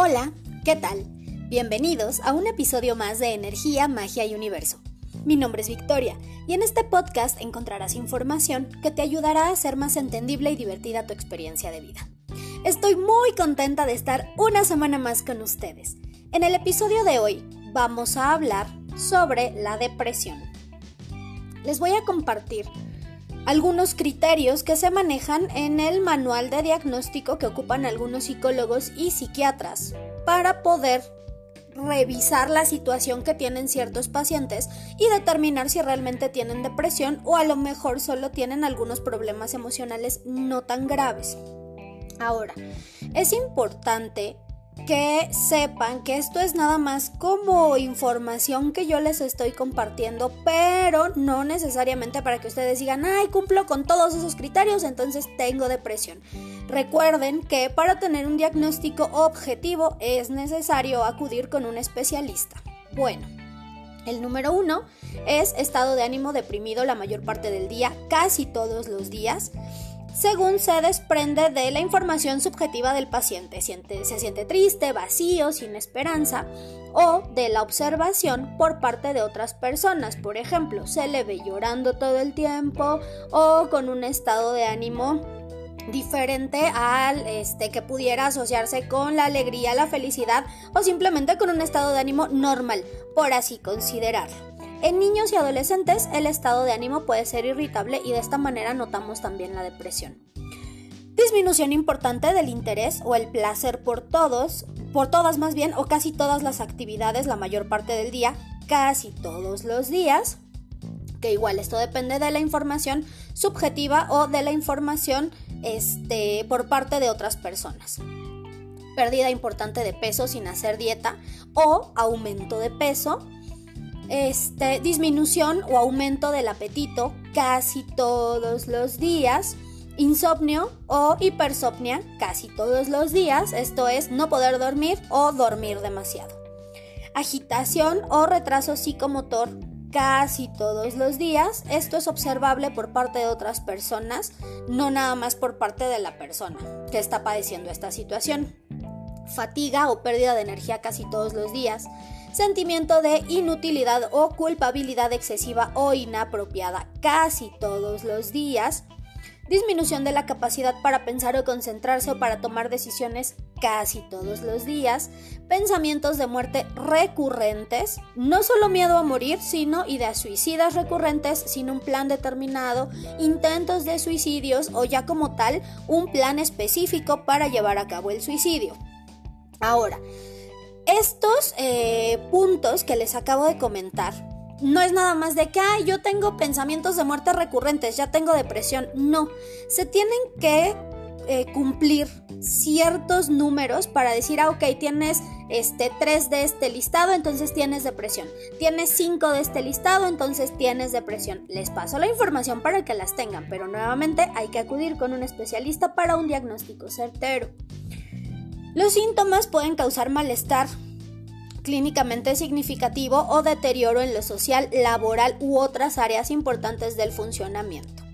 Hola, ¿qué tal? Bienvenidos a un episodio más de Energía, Magia y Universo. Mi nombre es Victoria y en este podcast encontrarás información que te ayudará a hacer más entendible y divertida tu experiencia de vida. Estoy muy contenta de estar una semana más con ustedes. En el episodio de hoy vamos a hablar sobre la depresión. Les voy a compartir algunos criterios que se manejan en el manual de diagnóstico que ocupan algunos psicólogos y psiquiatras para poder revisar la situación que tienen ciertos pacientes y determinar si realmente tienen depresión o a lo mejor solo tienen algunos problemas emocionales no tan graves. Ahora, es importante que sepan que esto es nada más como información que yo les estoy compartiendo, pero no necesariamente para que ustedes digan, ay, cumplo con todos esos criterios, entonces tengo depresión. Recuerden que para tener un diagnóstico objetivo es necesario acudir con un especialista. Bueno, el número uno es estado de ánimo deprimido la mayor parte del día, casi todos los días según se desprende de la información subjetiva del paciente. se siente triste, vacío, sin esperanza, o de la observación por parte de otras personas. Por ejemplo, se le ve llorando todo el tiempo o con un estado de ánimo diferente al este que pudiera asociarse con la alegría, la felicidad o simplemente con un estado de ánimo normal, por así considerarlo. En niños y adolescentes el estado de ánimo puede ser irritable y de esta manera notamos también la depresión. Disminución importante del interés o el placer por todos, por todas más bien, o casi todas las actividades la mayor parte del día, casi todos los días, que igual esto depende de la información subjetiva o de la información este, por parte de otras personas. Pérdida importante de peso sin hacer dieta o aumento de peso este, disminución o aumento del apetito casi todos los días, insomnio o hipersomnia casi todos los días, esto es no poder dormir o dormir demasiado. Agitación o retraso psicomotor casi todos los días, esto es observable por parte de otras personas, no nada más por parte de la persona que está padeciendo esta situación. Fatiga o pérdida de energía casi todos los días, sentimiento de inutilidad o culpabilidad excesiva o inapropiada casi todos los días, disminución de la capacidad para pensar o concentrarse o para tomar decisiones casi todos los días, pensamientos de muerte recurrentes, no solo miedo a morir, sino ideas suicidas recurrentes sin un plan determinado, intentos de suicidios o ya como tal un plan específico para llevar a cabo el suicidio. Ahora, estos eh, puntos que les acabo de comentar no es nada más de que, yo tengo pensamientos de muerte recurrentes, ya tengo depresión. No, se tienen que eh, cumplir ciertos números para decir, ah, ok, tienes este, 3 de este listado, entonces tienes depresión. Tienes 5 de este listado, entonces tienes depresión. Les paso la información para que las tengan, pero nuevamente hay que acudir con un especialista para un diagnóstico certero. Los síntomas pueden causar malestar clínicamente significativo o deterioro en lo social, laboral u otras áreas importantes del funcionamiento.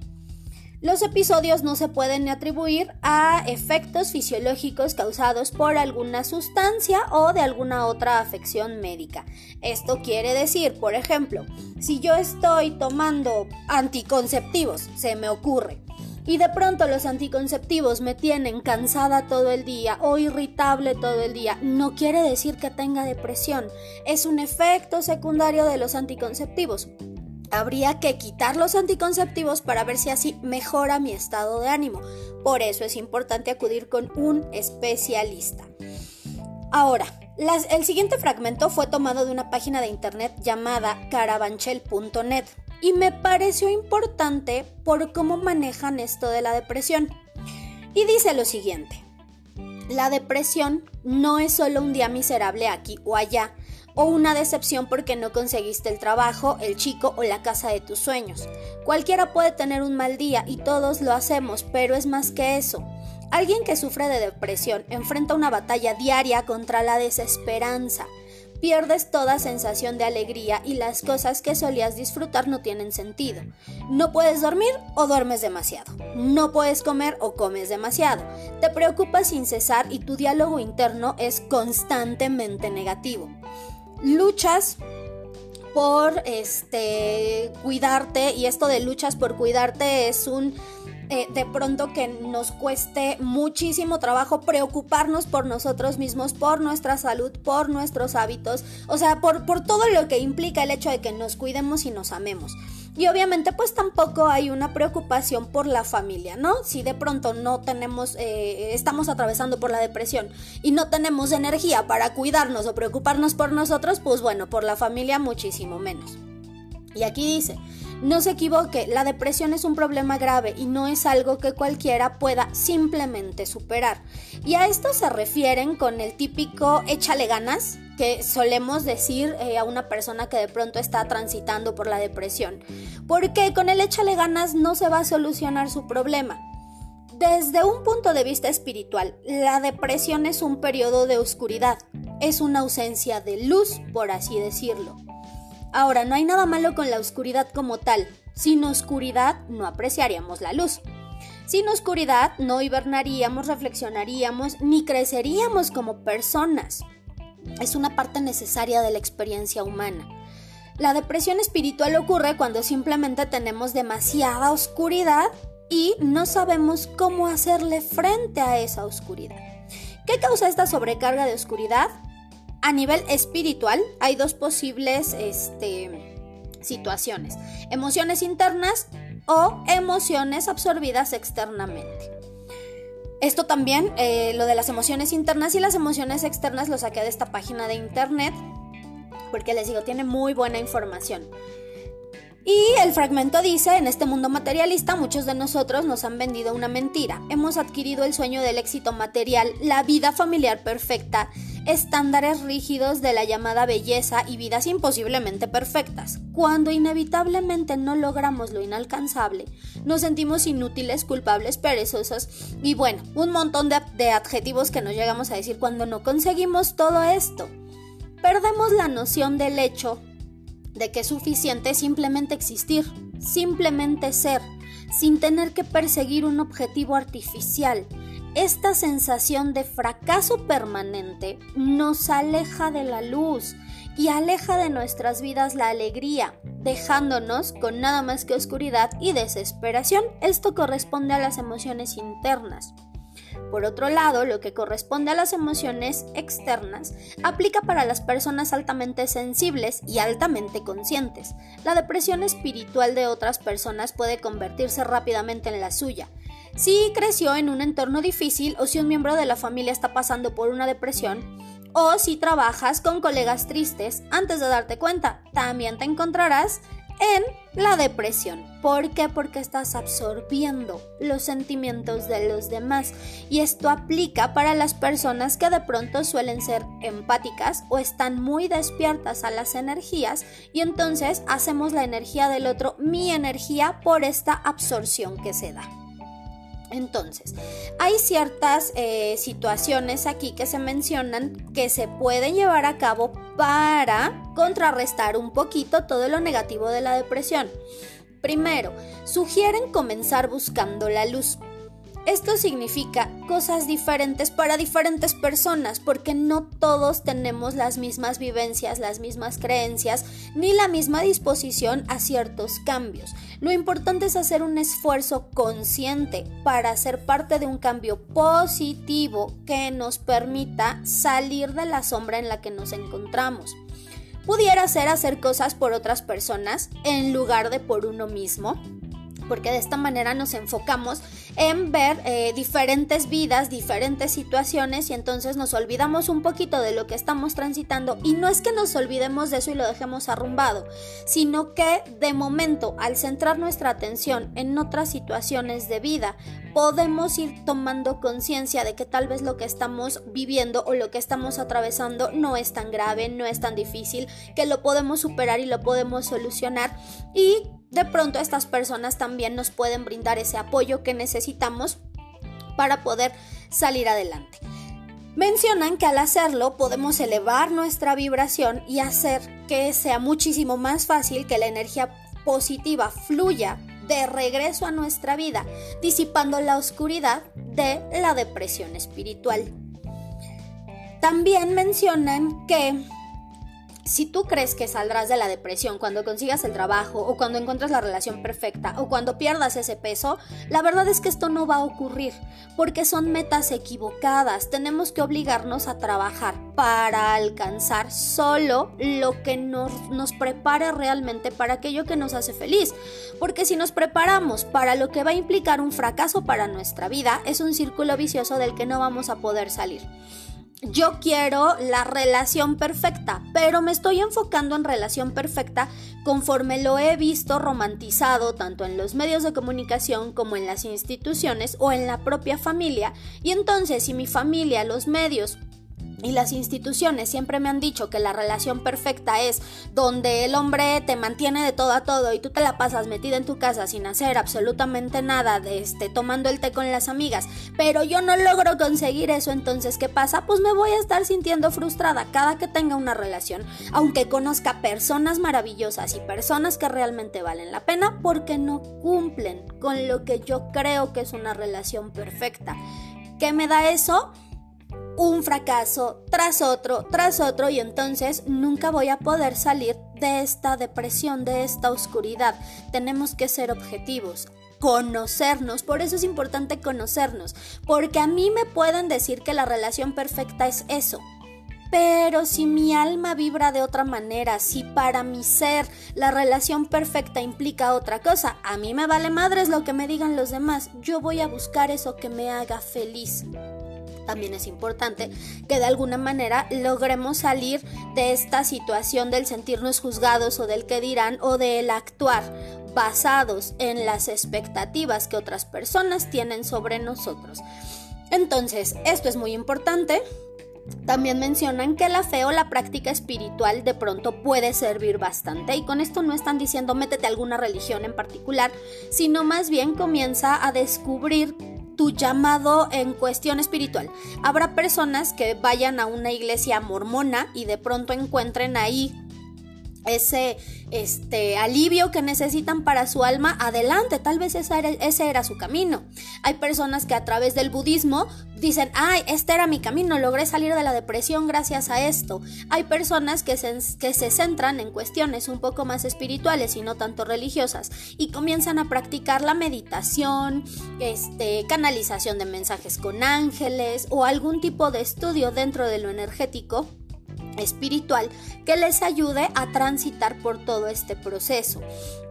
Los episodios no se pueden atribuir a efectos fisiológicos causados por alguna sustancia o de alguna otra afección médica. Esto quiere decir, por ejemplo, si yo estoy tomando anticonceptivos, se me ocurre, y de pronto los anticonceptivos me tienen cansada todo el día o irritable todo el día, no quiere decir que tenga depresión, es un efecto secundario de los anticonceptivos. Habría que quitar los anticonceptivos para ver si así mejora mi estado de ánimo. Por eso es importante acudir con un especialista. Ahora, el siguiente fragmento fue tomado de una página de internet llamada carabanchel.net y me pareció importante por cómo manejan esto de la depresión. Y dice lo siguiente, la depresión no es solo un día miserable aquí o allá, o una decepción porque no conseguiste el trabajo, el chico o la casa de tus sueños. Cualquiera puede tener un mal día y todos lo hacemos, pero es más que eso. Alguien que sufre de depresión enfrenta una batalla diaria contra la desesperanza pierdes toda sensación de alegría y las cosas que solías disfrutar no tienen sentido. No puedes dormir o duermes demasiado. No puedes comer o comes demasiado. Te preocupas sin cesar y tu diálogo interno es constantemente negativo. Luchas por este cuidarte y esto de luchas por cuidarte es un eh, de pronto que nos cueste muchísimo trabajo preocuparnos por nosotros mismos, por nuestra salud, por nuestros hábitos, o sea, por, por todo lo que implica el hecho de que nos cuidemos y nos amemos. Y obviamente pues tampoco hay una preocupación por la familia, ¿no? Si de pronto no tenemos, eh, estamos atravesando por la depresión y no tenemos energía para cuidarnos o preocuparnos por nosotros, pues bueno, por la familia muchísimo menos. Y aquí dice, no se equivoque, la depresión es un problema grave y no es algo que cualquiera pueda simplemente superar. Y a esto se refieren con el típico échale ganas que solemos decir eh, a una persona que de pronto está transitando por la depresión. Porque con el échale ganas no se va a solucionar su problema. Desde un punto de vista espiritual, la depresión es un periodo de oscuridad, es una ausencia de luz, por así decirlo. Ahora, no hay nada malo con la oscuridad como tal. Sin oscuridad no apreciaríamos la luz. Sin oscuridad no hibernaríamos, reflexionaríamos, ni creceríamos como personas. Es una parte necesaria de la experiencia humana. La depresión espiritual ocurre cuando simplemente tenemos demasiada oscuridad y no sabemos cómo hacerle frente a esa oscuridad. ¿Qué causa esta sobrecarga de oscuridad? A nivel espiritual hay dos posibles este, situaciones, emociones internas o emociones absorbidas externamente. Esto también, eh, lo de las emociones internas y las emociones externas lo saqué de esta página de internet porque les digo, tiene muy buena información. Y el fragmento dice, en este mundo materialista muchos de nosotros nos han vendido una mentira. Hemos adquirido el sueño del éxito material, la vida familiar perfecta, estándares rígidos de la llamada belleza y vidas imposiblemente perfectas. Cuando inevitablemente no logramos lo inalcanzable, nos sentimos inútiles, culpables, perezosos y bueno, un montón de, de adjetivos que nos llegamos a decir cuando no conseguimos todo esto. Perdemos la noción del hecho de que es suficiente simplemente existir, simplemente ser, sin tener que perseguir un objetivo artificial, esta sensación de fracaso permanente nos aleja de la luz y aleja de nuestras vidas la alegría, dejándonos con nada más que oscuridad y desesperación. Esto corresponde a las emociones internas. Por otro lado, lo que corresponde a las emociones externas aplica para las personas altamente sensibles y altamente conscientes. La depresión espiritual de otras personas puede convertirse rápidamente en la suya, si creció en un entorno difícil o si un miembro de la familia está pasando por una depresión, o si trabajas con colegas tristes, antes de darte cuenta, también te encontrarás en la depresión. ¿Por qué? Porque estás absorbiendo los sentimientos de los demás. Y esto aplica para las personas que de pronto suelen ser empáticas o están muy despiertas a las energías y entonces hacemos la energía del otro mi energía por esta absorción que se da. Entonces, hay ciertas eh, situaciones aquí que se mencionan que se pueden llevar a cabo para contrarrestar un poquito todo lo negativo de la depresión. Primero, sugieren comenzar buscando la luz. Esto significa cosas diferentes para diferentes personas porque no todos tenemos las mismas vivencias, las mismas creencias ni la misma disposición a ciertos cambios. Lo importante es hacer un esfuerzo consciente para ser parte de un cambio positivo que nos permita salir de la sombra en la que nos encontramos. Pudiera ser hacer cosas por otras personas en lugar de por uno mismo porque de esta manera nos enfocamos en ver eh, diferentes vidas, diferentes situaciones y entonces nos olvidamos un poquito de lo que estamos transitando y no es que nos olvidemos de eso y lo dejemos arrumbado, sino que de momento al centrar nuestra atención en otras situaciones de vida podemos ir tomando conciencia de que tal vez lo que estamos viviendo o lo que estamos atravesando no es tan grave, no es tan difícil, que lo podemos superar y lo podemos solucionar y de pronto estas personas también nos pueden brindar ese apoyo que necesitamos para poder salir adelante. Mencionan que al hacerlo podemos elevar nuestra vibración y hacer que sea muchísimo más fácil que la energía positiva fluya de regreso a nuestra vida, disipando la oscuridad de la depresión espiritual. También mencionan que si tú crees que saldrás de la depresión cuando consigas el trabajo o cuando encuentres la relación perfecta o cuando pierdas ese peso, la verdad es que esto no va a ocurrir porque son metas equivocadas. Tenemos que obligarnos a trabajar para alcanzar solo lo que nos, nos prepare realmente para aquello que nos hace feliz. Porque si nos preparamos para lo que va a implicar un fracaso para nuestra vida, es un círculo vicioso del que no vamos a poder salir yo quiero la relación perfecta, pero me estoy enfocando en relación perfecta conforme lo he visto romantizado tanto en los medios de comunicación como en las instituciones o en la propia familia. Y entonces si mi familia, los medios y las instituciones siempre me han dicho que la relación perfecta es donde el hombre te mantiene de todo a todo y tú te la pasas metida en tu casa sin hacer absolutamente nada, de este, tomando el té con las amigas, pero yo no logro conseguir eso, entonces ¿qué pasa? Pues me voy a estar sintiendo frustrada cada que tenga una relación, aunque conozca personas maravillosas y personas que realmente valen la pena porque no cumplen con lo que yo creo que es una relación perfecta. ¿Qué me da eso? Un fracaso tras otro, tras otro y entonces nunca voy a poder salir de esta depresión, de esta oscuridad. Tenemos que ser objetivos conocernos, por eso es importante conocernos, porque a mí me pueden decir que la relación perfecta es eso, pero si mi alma vibra de otra manera, si para mi ser la relación perfecta implica otra cosa, a mí me vale madres lo que me digan los demás, yo voy a buscar eso que me haga feliz también es importante que de alguna manera logremos salir de esta situación del sentirnos juzgados o del que dirán o del actuar basados en las expectativas que otras personas tienen sobre nosotros. Entonces, esto es muy importante. También mencionan que la fe o la práctica espiritual de pronto puede servir bastante y con esto no están diciendo métete a alguna religión en particular, sino más bien comienza a descubrir tu llamado en cuestión espiritual. Habrá personas que vayan a una iglesia mormona y de pronto encuentren ahí ese este alivio que necesitan para su alma, adelante, tal vez ese era su camino. Hay personas que a través del budismo dicen, ay, este era mi camino, logré salir de la depresión gracias a esto. Hay personas que se, que se centran en cuestiones un poco más espirituales y no tanto religiosas y comienzan a practicar la meditación, este, canalización de mensajes con ángeles o algún tipo de estudio dentro de lo energético espiritual que les ayude a transitar por todo este proceso.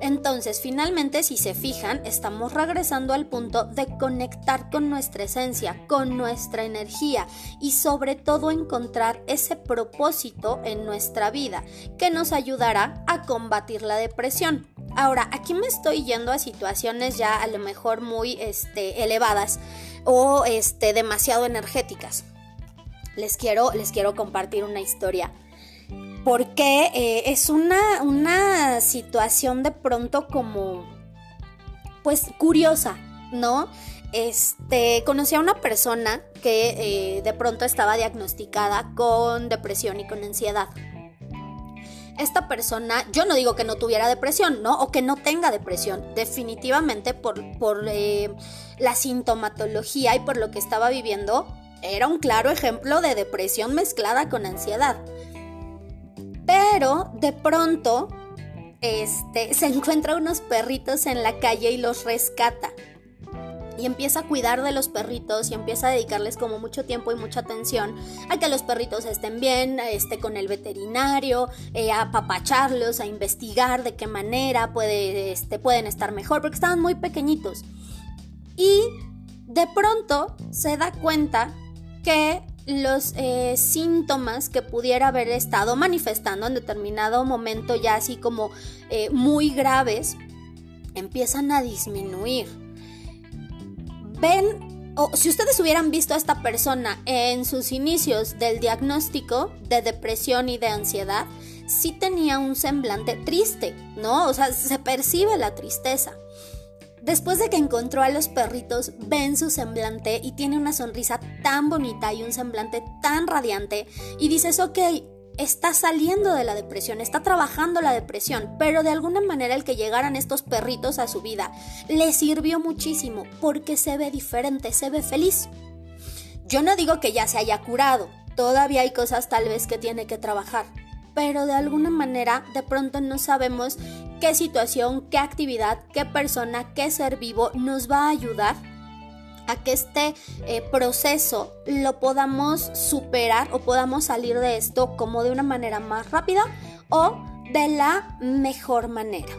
Entonces, finalmente, si se fijan, estamos regresando al punto de conectar con nuestra esencia, con nuestra energía y sobre todo encontrar ese propósito en nuestra vida que nos ayudará a combatir la depresión. Ahora, aquí me estoy yendo a situaciones ya a lo mejor muy este, elevadas o este, demasiado energéticas les quiero, les quiero compartir una historia. Porque eh, es una, una situación de pronto como, pues, curiosa, ¿no? Este, conocí a una persona que eh, de pronto estaba diagnosticada con depresión y con ansiedad. Esta persona, yo no digo que no tuviera depresión, ¿no? O que no tenga depresión, definitivamente por, por eh, la sintomatología y por lo que estaba viviendo, era un claro ejemplo de depresión mezclada con ansiedad. Pero de pronto este, se encuentra unos perritos en la calle y los rescata. Y empieza a cuidar de los perritos y empieza a dedicarles como mucho tiempo y mucha atención a que los perritos estén bien, esté con el veterinario, eh, a apapacharlos, a investigar de qué manera este, pueden estar mejor, porque estaban muy pequeñitos. Y de pronto se da cuenta que los eh, síntomas que pudiera haber estado manifestando en determinado momento ya así como eh, muy graves empiezan a disminuir. Ven, o si ustedes hubieran visto a esta persona en sus inicios del diagnóstico de depresión y de ansiedad, sí tenía un semblante triste, ¿no? O sea, se percibe la tristeza. Después de que encontró a los perritos, ven su semblante y tiene una sonrisa tan bonita y un semblante tan radiante y dices, ok, está saliendo de la depresión, está trabajando la depresión, pero de alguna manera el que llegaran estos perritos a su vida le sirvió muchísimo porque se ve diferente, se ve feliz. Yo no digo que ya se haya curado, todavía hay cosas tal vez que tiene que trabajar, pero de alguna manera de pronto no sabemos qué situación, qué actividad, qué persona, qué ser vivo nos va a ayudar a que este eh, proceso lo podamos superar o podamos salir de esto como de una manera más rápida o de la mejor manera.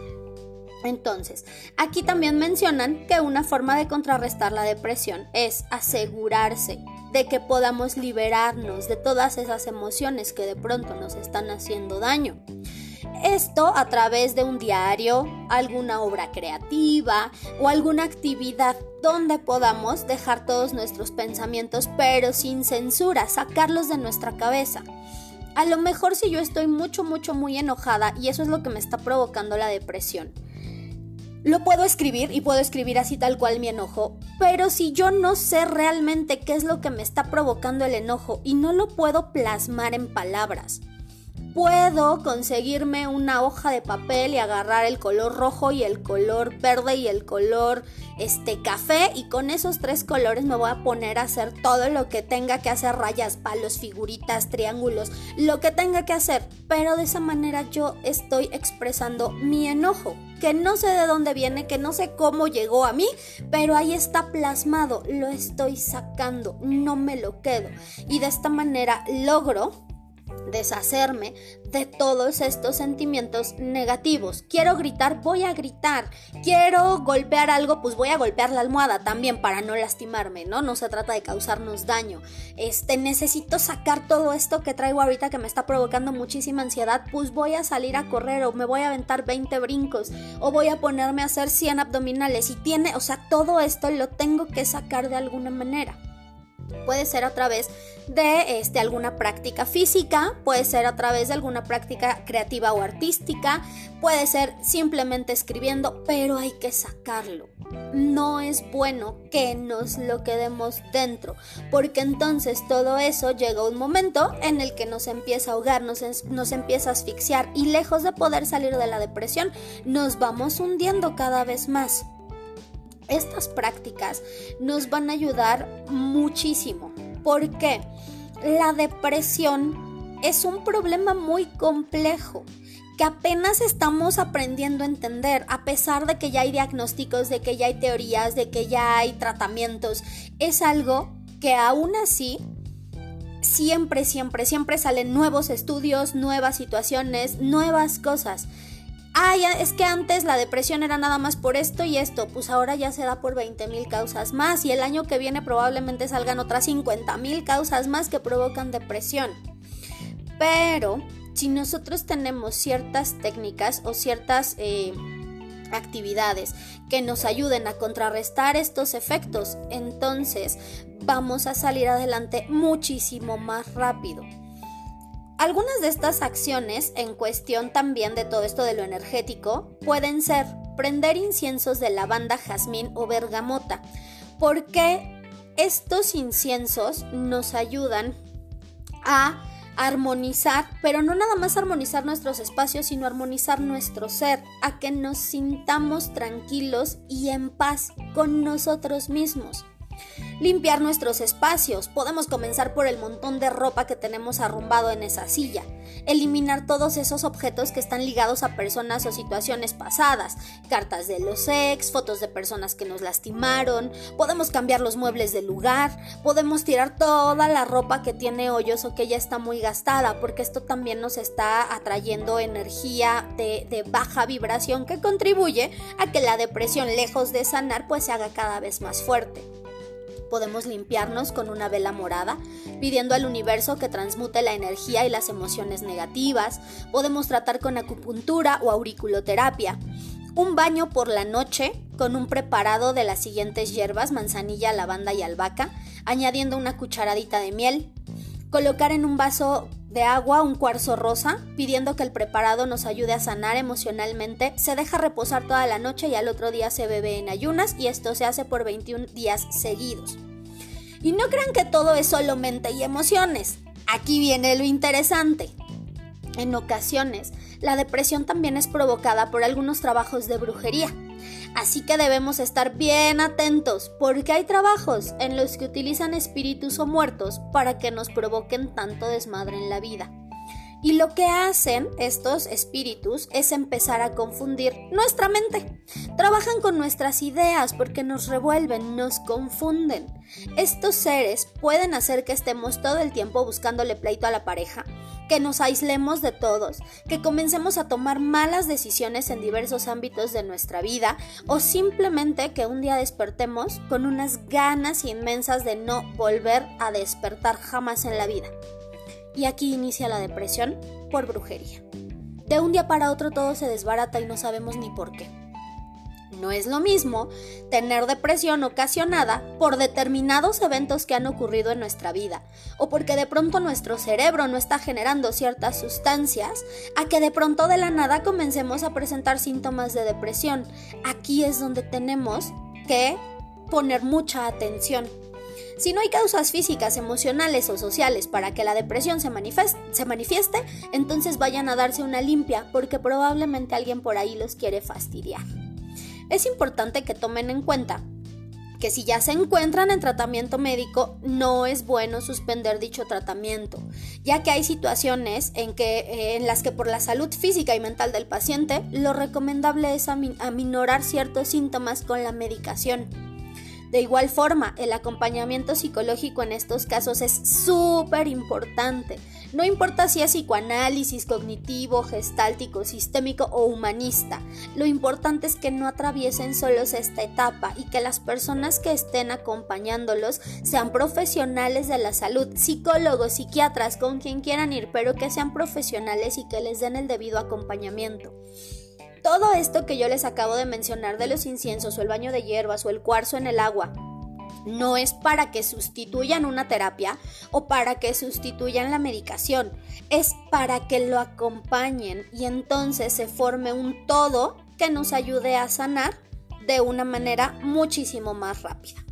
Entonces, aquí también mencionan que una forma de contrarrestar la depresión es asegurarse de que podamos liberarnos de todas esas emociones que de pronto nos están haciendo daño. Esto a través de un diario, alguna obra creativa o alguna actividad donde podamos dejar todos nuestros pensamientos pero sin censura, sacarlos de nuestra cabeza. A lo mejor si yo estoy mucho, mucho, muy enojada y eso es lo que me está provocando la depresión. Lo puedo escribir y puedo escribir así tal cual mi enojo, pero si yo no sé realmente qué es lo que me está provocando el enojo y no lo puedo plasmar en palabras, puedo conseguirme una hoja de papel y agarrar el color rojo y el color verde y el color este café y con esos tres colores me voy a poner a hacer todo lo que tenga que hacer, rayas, palos, figuritas, triángulos, lo que tenga que hacer, pero de esa manera yo estoy expresando mi enojo, que no sé de dónde viene, que no sé cómo llegó a mí, pero ahí está plasmado, lo estoy sacando, no me lo quedo. Y de esta manera logro deshacerme de todos estos sentimientos negativos. Quiero gritar, voy a gritar. Quiero golpear algo, pues voy a golpear la almohada también para no lastimarme, ¿no? No se trata de causarnos daño. Este, necesito sacar todo esto que traigo ahorita que me está provocando muchísima ansiedad, pues voy a salir a correr o me voy a aventar 20 brincos o voy a ponerme a hacer 100 abdominales y tiene, o sea, todo esto lo tengo que sacar de alguna manera. Puede ser a través de este, alguna práctica física, puede ser a través de alguna práctica creativa o artística, puede ser simplemente escribiendo, pero hay que sacarlo. No es bueno que nos lo quedemos dentro, porque entonces todo eso llega un momento en el que nos empieza a ahogar, nos, nos empieza a asfixiar y lejos de poder salir de la depresión, nos vamos hundiendo cada vez más. Estas prácticas nos van a ayudar muchísimo. Porque La depresión es un problema muy complejo que apenas estamos aprendiendo a entender, a pesar de que ya hay diagnósticos, de que ya hay teorías, de que ya hay tratamientos. Es algo que aún así siempre, siempre, siempre salen nuevos estudios, nuevas situaciones, nuevas cosas ah, es que antes la depresión era nada más por esto y esto, pues ahora ya se da por 20 mil causas más y el año que viene probablemente salgan otras 50 mil causas más que provocan depresión. Pero si nosotros tenemos ciertas técnicas o ciertas eh, actividades que nos ayuden a contrarrestar estos efectos, entonces vamos a salir adelante muchísimo más rápido. Algunas de estas acciones, en cuestión también de todo esto de lo energético, pueden ser prender inciensos de lavanda, jazmín o bergamota, porque estos inciensos nos ayudan a armonizar, pero no nada más armonizar nuestros espacios, sino armonizar nuestro ser, a que nos sintamos tranquilos y en paz con nosotros mismos limpiar nuestros espacios. Podemos comenzar por el montón de ropa que tenemos arrumbado en esa silla. Eliminar todos esos objetos que están ligados a personas o situaciones pasadas. Cartas de los ex, fotos de personas que nos lastimaron. Podemos cambiar los muebles del lugar. Podemos tirar toda la ropa que tiene hoyos o que ya está muy gastada, porque esto también nos está atrayendo energía de, de baja vibración que contribuye a que la depresión, lejos de sanar, pues se haga cada vez más fuerte. Podemos limpiarnos con una vela morada, pidiendo al universo que transmute la energía y las emociones negativas. Podemos tratar con acupuntura o auriculoterapia. Un baño por la noche con un preparado de las siguientes hierbas, manzanilla, lavanda y albahaca, añadiendo una cucharadita de miel. Colocar en un vaso de agua un cuarzo rosa, pidiendo que el preparado nos ayude a sanar emocionalmente, se deja reposar toda la noche y al otro día se bebe en ayunas y esto se hace por 21 días seguidos. Y no crean que todo es solo mente y emociones. Aquí viene lo interesante. En ocasiones, la depresión también es provocada por algunos trabajos de brujería. Así que debemos estar bien atentos porque hay trabajos en los que utilizan espíritus o muertos para que nos provoquen tanto desmadre en la vida. Y lo que hacen estos espíritus es empezar a confundir nuestra mente. Trabajan con nuestras ideas porque nos revuelven, nos confunden. Estos seres pueden hacer que estemos todo el tiempo buscándole pleito a la pareja, que nos aislemos de todos, que comencemos a tomar malas decisiones en diversos ámbitos de nuestra vida o simplemente que un día despertemos con unas ganas inmensas de no volver a despertar jamás en la vida y aquí inicia la depresión por brujería. De un día para otro todo se desbarata y no sabemos ni por qué. No es lo mismo tener depresión ocasionada por determinados eventos que han ocurrido en nuestra vida o porque de pronto nuestro cerebro no está generando ciertas sustancias a que de pronto de la nada comencemos a presentar síntomas de depresión. Aquí es donde tenemos que poner mucha atención. Si no hay causas físicas, emocionales o sociales para que la depresión se, manifieste, entonces vayan a darse una limpia porque probablemente alguien por ahí los quiere fastidiar. Es importante que tomen en cuenta que si ya se encuentran en tratamiento médico, no es bueno suspender dicho tratamiento, ya que hay situaciones en, que, eh, en las que por la salud física y mental del paciente, lo recomendable es aminorar ciertos síntomas con la medicación. De igual forma, el acompañamiento psicológico en estos casos es súper importante. No importa si es psicoanálisis, cognitivo, gestáltico, sistémico o humanista. Lo importante es que no atraviesen solos esta etapa y que las personas que estén acompañándolos sean profesionales de la salud, psicólogos, psiquiatras, con quien quieran ir, pero que sean profesionales y que les den el debido acompañamiento todo esto que yo les acabo de mencionar de los inciensos o el baño de hierbas o el cuarzo en el agua no es para que sustituyan una terapia o para que sustituyan la medicación, es para que lo acompañen y entonces se forme un todo que nos ayude a sanar de una manera muchísimo más rápida.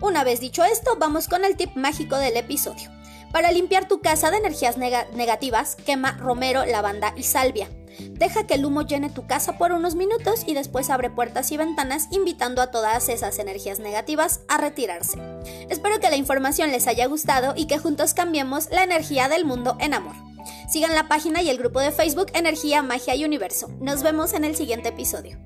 Una vez dicho esto, vamos con el tip mágico del episodio. Para limpiar tu casa de energías negativas, quema romero, lavanda y salvia. Deja que el humo llene tu casa por unos minutos y después abre puertas y ventanas invitando a todas esas energías negativas a retirarse. Espero que la información les haya gustado y que juntos cambiemos la energía del mundo en amor. Sigan la página y el grupo de Facebook Energía, Magia y Universo. Nos vemos en el siguiente episodio.